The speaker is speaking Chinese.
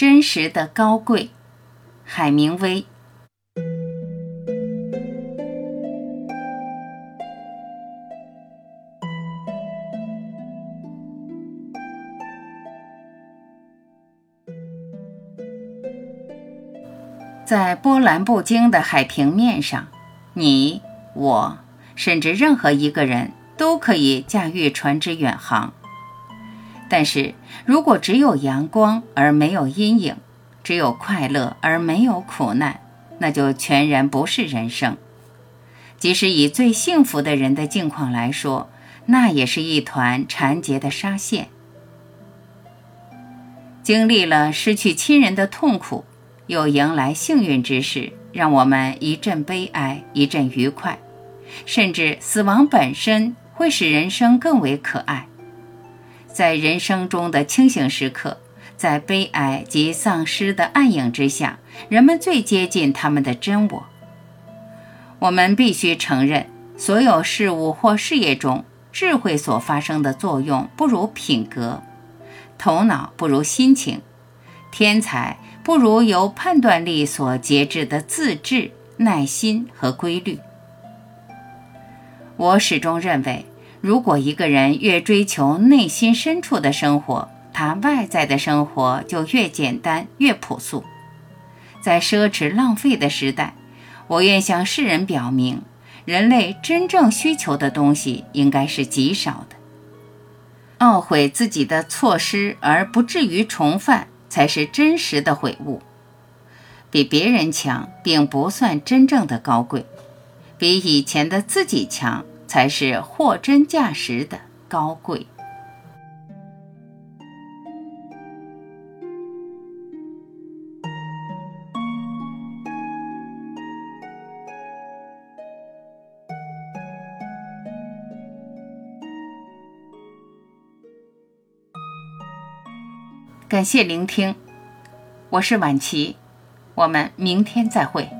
真实的高贵。海明威。在波澜不惊的海平面上，你、我，甚至任何一个人都可以驾驭船只远航。但是如果只有阳光而没有阴影，只有快乐而没有苦难，那就全然不是人生。即使以最幸福的人的境况来说，那也是一团缠结的纱线。经历了失去亲人的痛苦。又迎来幸运之事，让我们一阵悲哀，一阵愉快，甚至死亡本身会使人生更为可爱。在人生中的清醒时刻，在悲哀及丧失的暗影之下，人们最接近他们的真我。我们必须承认，所有事物或事业中，智慧所发生的作用不如品格，头脑不如心情，天才。不如由判断力所节制的自制、耐心和规律。我始终认为，如果一个人越追求内心深处的生活，他外在的生活就越简单、越朴素。在奢侈浪费的时代，我愿向世人表明，人类真正需求的东西应该是极少的。懊悔自己的错失而不至于重犯。才是真实的悔悟。比别人强，并不算真正的高贵；比以前的自己强，才是货真价实的高贵。感谢聆听，我是晚琪，我们明天再会。